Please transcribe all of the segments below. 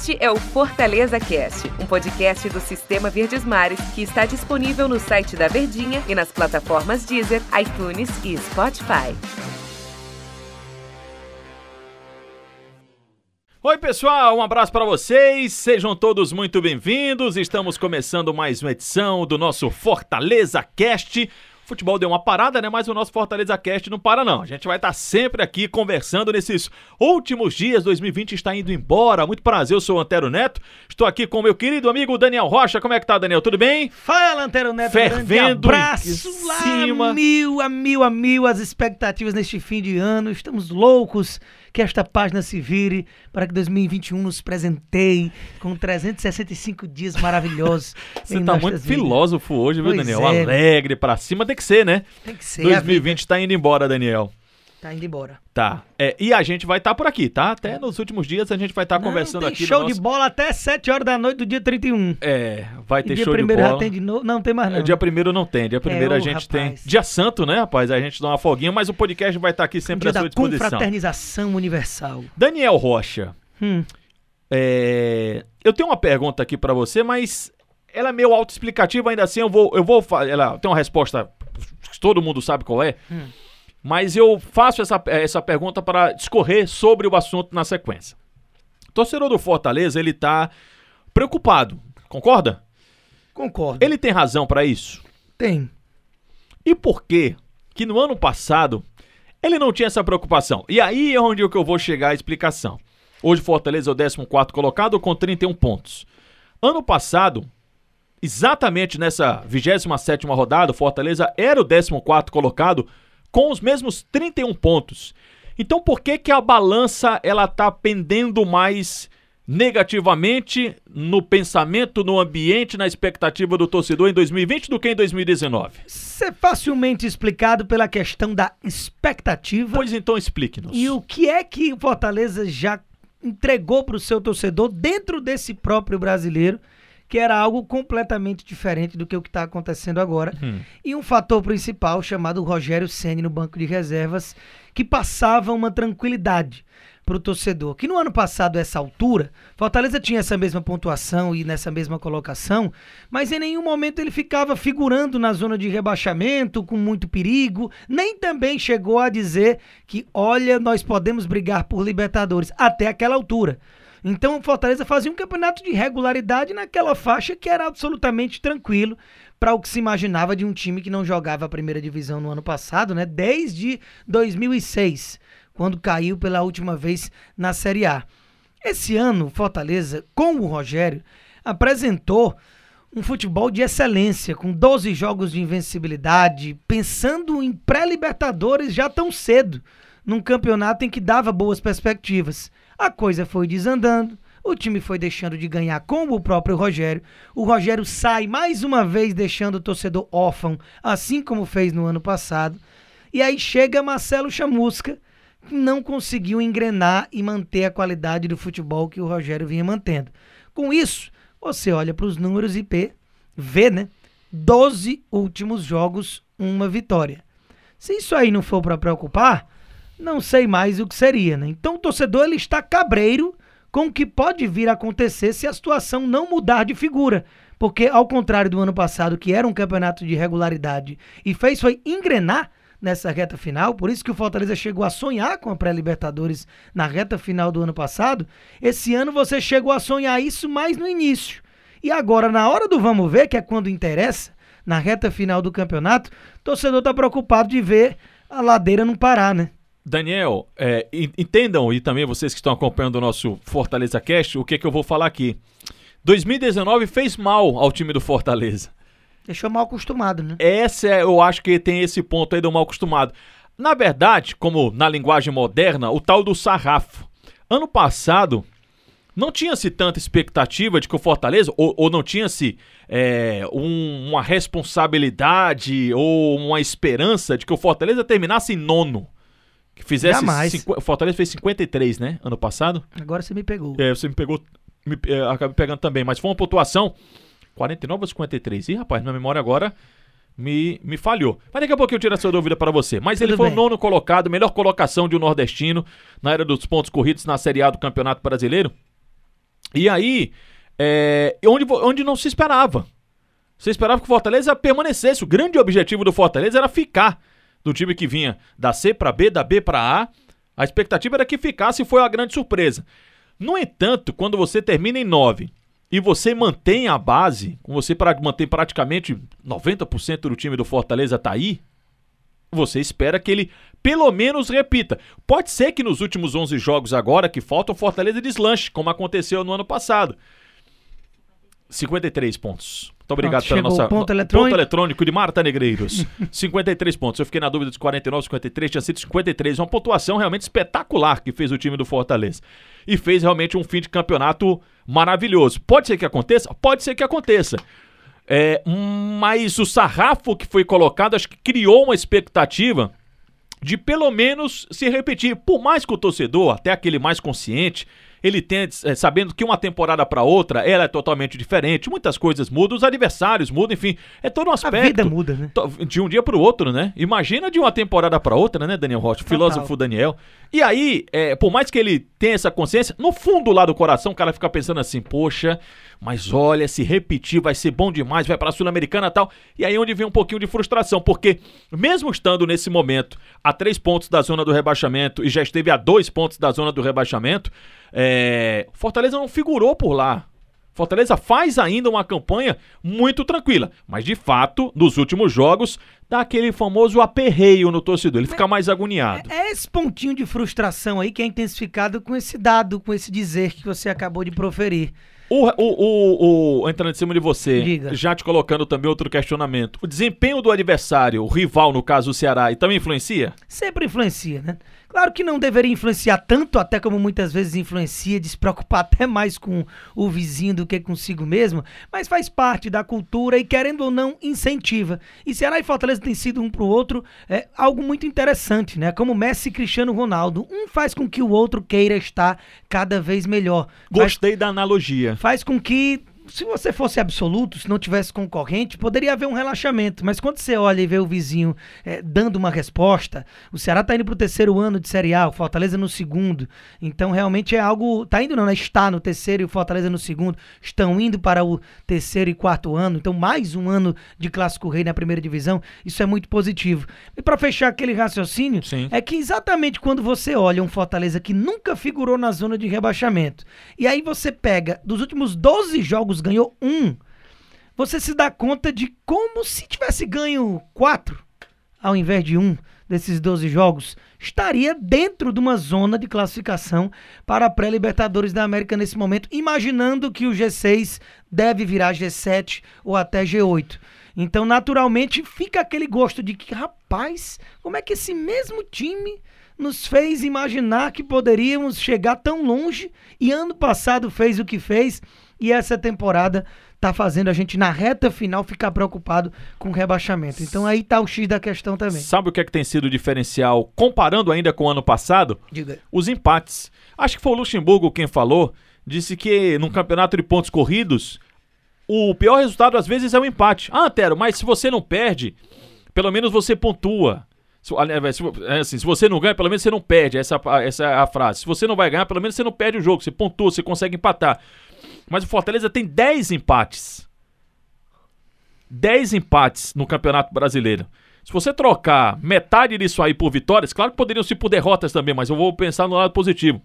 Este é o Fortaleza Cast, um podcast do Sistema Verdes Mares que está disponível no site da Verdinha e nas plataformas Deezer, iTunes e Spotify. Oi, pessoal, um abraço para vocês. Sejam todos muito bem-vindos. Estamos começando mais uma edição do nosso Fortaleza Cast futebol deu uma parada, né? Mas o nosso Fortaleza Cast não para, não. A gente vai estar sempre aqui conversando nesses últimos dias. 2020 está indo embora. Muito prazer, eu sou o Antero Neto. Estou aqui com meu querido amigo Daniel Rocha. Como é que tá, Daniel? Tudo bem? Fala, Antero Neto. Fervendo. Um abraço lá, cima. mil, a mil, a mil as expectativas neste fim de ano. Estamos loucos que esta página se vire para que 2021 nos presenteie com 365 dias maravilhosos. Você tá muito filósofo hoje, viu, pois Daniel? É. Alegre para cima tem que ser, né? Tem que ser. 2020 tá indo embora, Daniel. Tá indo embora. Tá. É, e a gente vai estar tá por aqui, tá? Até nos últimos dias a gente vai estar tá conversando tem aqui. show nosso... de bola até 7 horas da noite do dia 31. É, vai ter show de bola. Já tem de novo. Não, tem mais não. Dia primeiro não tem. Dia é, primeiro é, a gente rapaz. tem. Dia santo, né, rapaz? A gente dá uma folguinha, mas o podcast vai estar tá aqui sempre dia à sua da disposição. Confraternização universal. Daniel Rocha. Hum. É... Eu tenho uma pergunta aqui para você, mas ela é meio autoexplicativa, ainda assim eu vou. Eu vou ela tem uma resposta que todo mundo sabe qual é. Hum mas eu faço essa, essa pergunta para discorrer sobre o assunto na sequência. O torcedor do Fortaleza, ele tá preocupado, concorda? Concordo. Ele tem razão para isso? Tem. E por que que no ano passado ele não tinha essa preocupação? E aí é onde eu vou chegar a explicação. Hoje Fortaleza é o 14 colocado com 31 pontos. Ano passado, exatamente nessa 27ª rodada, o Fortaleza era o 14 colocado com os mesmos 31 pontos. Então por que que a balança ela tá pendendo mais negativamente no pensamento, no ambiente, na expectativa do torcedor em 2020 do que em 2019? Isso é facilmente explicado pela questão da expectativa. Pois então explique-nos. E o que é que o Fortaleza já entregou para o seu torcedor dentro desse próprio brasileiro que era algo completamente diferente do que o que está acontecendo agora. Hum. E um fator principal chamado Rogério Ceni no banco de reservas, que passava uma tranquilidade para o torcedor. Que no ano passado, essa altura, Fortaleza tinha essa mesma pontuação e nessa mesma colocação, mas em nenhum momento ele ficava figurando na zona de rebaixamento, com muito perigo, nem também chegou a dizer que, olha, nós podemos brigar por Libertadores, até aquela altura. Então o Fortaleza fazia um campeonato de regularidade naquela faixa que era absolutamente tranquilo para o que se imaginava de um time que não jogava a primeira divisão no ano passado, né? Desde 2006, quando caiu pela última vez na Série A. Esse ano, o Fortaleza, com o Rogério, apresentou um futebol de excelência, com 12 jogos de invencibilidade, pensando em pré-Libertadores já tão cedo, num campeonato em que dava boas perspectivas. A coisa foi desandando. O time foi deixando de ganhar com o próprio Rogério. O Rogério sai mais uma vez deixando o torcedor órfão, assim como fez no ano passado. E aí chega Marcelo Chamusca, que não conseguiu engrenar e manter a qualidade do futebol que o Rogério vinha mantendo. Com isso, você olha para os números e vê, né? 12 últimos jogos, uma vitória. Se isso aí não for para preocupar, não sei mais o que seria, né? Então o torcedor ele está cabreiro com o que pode vir a acontecer se a situação não mudar de figura. Porque, ao contrário do ano passado, que era um campeonato de regularidade e fez foi engrenar nessa reta final, por isso que o Fortaleza chegou a sonhar com a pré-Libertadores na reta final do ano passado, esse ano você chegou a sonhar isso mais no início. E agora, na hora do vamos ver, que é quando interessa, na reta final do campeonato, o torcedor está preocupado de ver a ladeira não parar, né? Daniel, é, entendam, e também vocês que estão acompanhando o nosso Fortaleza Cast, o que, que eu vou falar aqui. 2019 fez mal ao time do Fortaleza. Deixou mal acostumado, né? Essa é, eu acho que tem esse ponto aí do mal acostumado. Na verdade, como na linguagem moderna, o tal do sarrafo. Ano passado, não tinha-se tanta expectativa de que o Fortaleza, ou, ou não tinha-se é, um, uma responsabilidade ou uma esperança de que o Fortaleza terminasse em nono. Que fizesse. Jamais. O Fortaleza fez 53, né? Ano passado. Agora você me pegou. É, você me pegou. Me, é, acabei pegando também. Mas foi uma pontuação 49 ou 53. Ih, rapaz, minha memória agora me, me falhou. Mas daqui a pouco eu tiro essa dúvida para você. Mas Tudo ele foi bem. o nono colocado, melhor colocação de um nordestino na era dos pontos corridos na Série A do Campeonato Brasileiro. E aí, é, onde, onde não se esperava. Você esperava que o Fortaleza permanecesse. O grande objetivo do Fortaleza era ficar do time que vinha da C para B, da B para A. A expectativa era que ficasse e foi uma grande surpresa. No entanto, quando você termina em 9 e você mantém a base, você mantém praticamente 90% do time do Fortaleza tá aí, você espera que ele pelo menos repita. Pode ser que nos últimos 11 jogos agora que faltam, o Fortaleza deslanche, como aconteceu no ano passado. 53 pontos. Muito obrigado Pronto, pela nossa. ponto eletrônico. ponto eletrônico de Marta Negreiros. 53 pontos. Eu fiquei na dúvida dos 49, 53, tinha sido 53. Uma pontuação realmente espetacular que fez o time do Fortaleza. E fez realmente um fim de campeonato maravilhoso. Pode ser que aconteça? Pode ser que aconteça. É, mas o sarrafo que foi colocado, acho que criou uma expectativa de pelo menos se repetir. Por mais que o torcedor, até aquele mais consciente, ele tem, é, sabendo que uma temporada para outra ela é totalmente diferente, muitas coisas mudam, os adversários mudam, enfim, é todo um aspecto. A vida muda, né? De um dia para o outro, né? Imagina de uma temporada para outra, né, Daniel Rocha? Filósofo Daniel. E aí, é, por mais que ele tenha essa consciência, no fundo lá do coração, o cara fica pensando assim, poxa, mas olha, se repetir vai ser bom demais, vai para a Sul-Americana e tal. E aí é onde vem um pouquinho de frustração, porque mesmo estando nesse momento a três pontos da zona do rebaixamento e já esteve a dois pontos da zona do rebaixamento, é, Fortaleza não figurou por lá. Fortaleza faz ainda uma campanha muito tranquila, mas de fato, nos últimos jogos, dá aquele famoso aperreio no torcedor, ele fica mais agoniado. É, é esse pontinho de frustração aí que é intensificado com esse dado, com esse dizer que você acabou de proferir. O, o, o, o, entrando em cima de você, Diga. já te colocando também outro questionamento. O desempenho do adversário, o rival, no caso o Ceará, e também influencia? Sempre influencia, né? Claro que não deveria influenciar tanto, até como muitas vezes influencia, de se preocupar até mais com o vizinho do que consigo mesmo, mas faz parte da cultura e, querendo ou não, incentiva. E Ceará e Fortaleza têm sido um pro outro é, algo muito interessante, né? Como Messi e Cristiano Ronaldo. Um faz com que o outro queira estar cada vez melhor. Faz, Gostei da analogia. faz com que se você fosse absoluto, se não tivesse concorrente, poderia haver um relaxamento. Mas quando você olha e vê o vizinho eh, dando uma resposta, o Ceará tá indo pro terceiro ano de Série A, o Fortaleza no segundo. Então realmente é algo. Tá indo não, né? Está no terceiro e o Fortaleza no segundo. Estão indo para o terceiro e quarto ano. Então, mais um ano de clássico rei na primeira divisão. Isso é muito positivo. E para fechar aquele raciocínio, Sim. é que exatamente quando você olha um Fortaleza que nunca figurou na zona de rebaixamento, e aí você pega dos últimos 12 jogos ganhou um, você se dá conta de como se tivesse ganho quatro ao invés de um desses 12 jogos, estaria dentro de uma zona de classificação para a pré-Libertadores da América nesse momento, imaginando que o G6 deve virar G7 ou até G8. Então, naturalmente, fica aquele gosto de que, rapaz, como é que esse mesmo time nos fez imaginar que poderíamos chegar tão longe e ano passado fez o que fez e essa temporada tá fazendo a gente na reta final ficar preocupado com o rebaixamento. Então aí tá o X da questão também. Sabe o que é que tem sido o diferencial, comparando ainda com o ano passado? Diga. Os empates. Acho que foi o Luxemburgo quem falou, disse que num campeonato de pontos corridos, o pior resultado às vezes é o empate. Ah, Antero, mas se você não perde, pelo menos você pontua. Se, é assim, se você não ganha, pelo menos você não perde. Essa, essa é a frase. Se você não vai ganhar, pelo menos você não perde o jogo. Você pontua, você consegue empatar. Mas o Fortaleza tem 10 empates. 10 empates no Campeonato Brasileiro. Se você trocar metade disso aí por vitórias, claro que poderiam ser por derrotas também, mas eu vou pensar no lado positivo.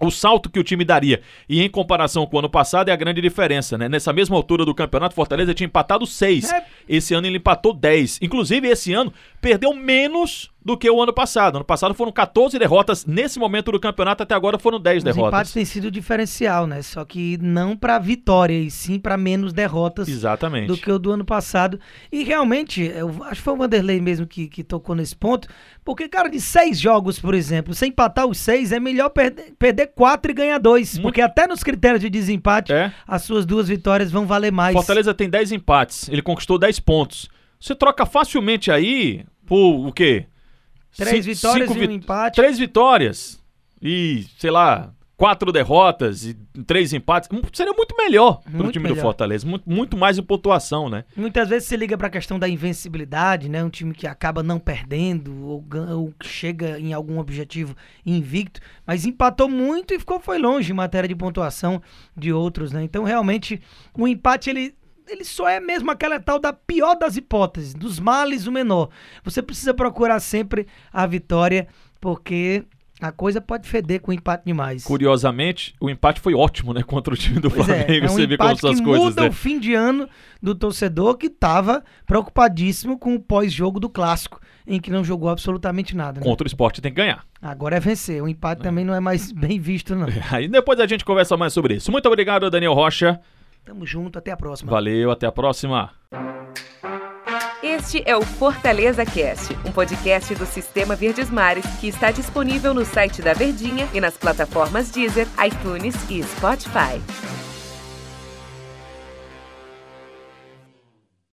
O salto que o time daria e em comparação com o ano passado é a grande diferença, né? Nessa mesma altura do campeonato, Fortaleza tinha empatado 6. É. Esse ano ele empatou 10. Inclusive, esse ano perdeu menos do que o ano passado. Ano passado foram 14 derrotas. Nesse momento do campeonato, até agora foram 10 Os derrotas. empates têm sido diferencial, né? Só que não para vitória, e sim para menos derrotas Exatamente. do que o do ano passado. E realmente, eu acho que foi o Vanderlei mesmo que, que tocou nesse ponto. Porque, cara, de seis jogos, por exemplo, sem empatar os seis, é melhor perder, perder quatro e ganhar dois. Muito- Porque até nos critérios de desempate, É. as suas duas vitórias vão valer mais. Fortaleza tem 10 empates. Ele conquistou 10 pontos. Você troca facilmente aí por o quê? Três vitórias e um vi- empate. Três vitórias. E, sei lá, quatro derrotas e três empates, seria muito melhor pro Muito time do melhor. Fortaleza. Muito, muito mais em pontuação, né? Muitas vezes se liga pra questão da invencibilidade, né? Um time que acaba não perdendo ou, ou chega em algum objetivo invicto, mas empatou muito e ficou foi longe em matéria de pontuação de outros, né? Então realmente o empate ele ele só é mesmo aquela tal da pior das hipóteses, dos males o menor. Você precisa procurar sempre a vitória, porque a coisa pode feder com empate demais. Curiosamente, o empate foi ótimo, né? Contra o time do Pois é, Flamengo. é um Você vê como são as que coisas, muda né? o fim de ano do torcedor que estava preocupadíssimo com o pós-jogo do clássico, em que não jogou absolutamente nada. né? Contra o esporte tem que ganhar. Agora é vencer. O empate também não é mais bem visto, não. Aí depois a gente conversa mais sobre isso. Muito obrigado, Daniel Rocha. Tamo junto, até a próxima. Valeu, até a próxima. Este é o Fortaleza Cast, um podcast do Sistema Verdes Mares que está disponível no site da Verdinha e nas plataformas Deezer, iTunes e Spotify.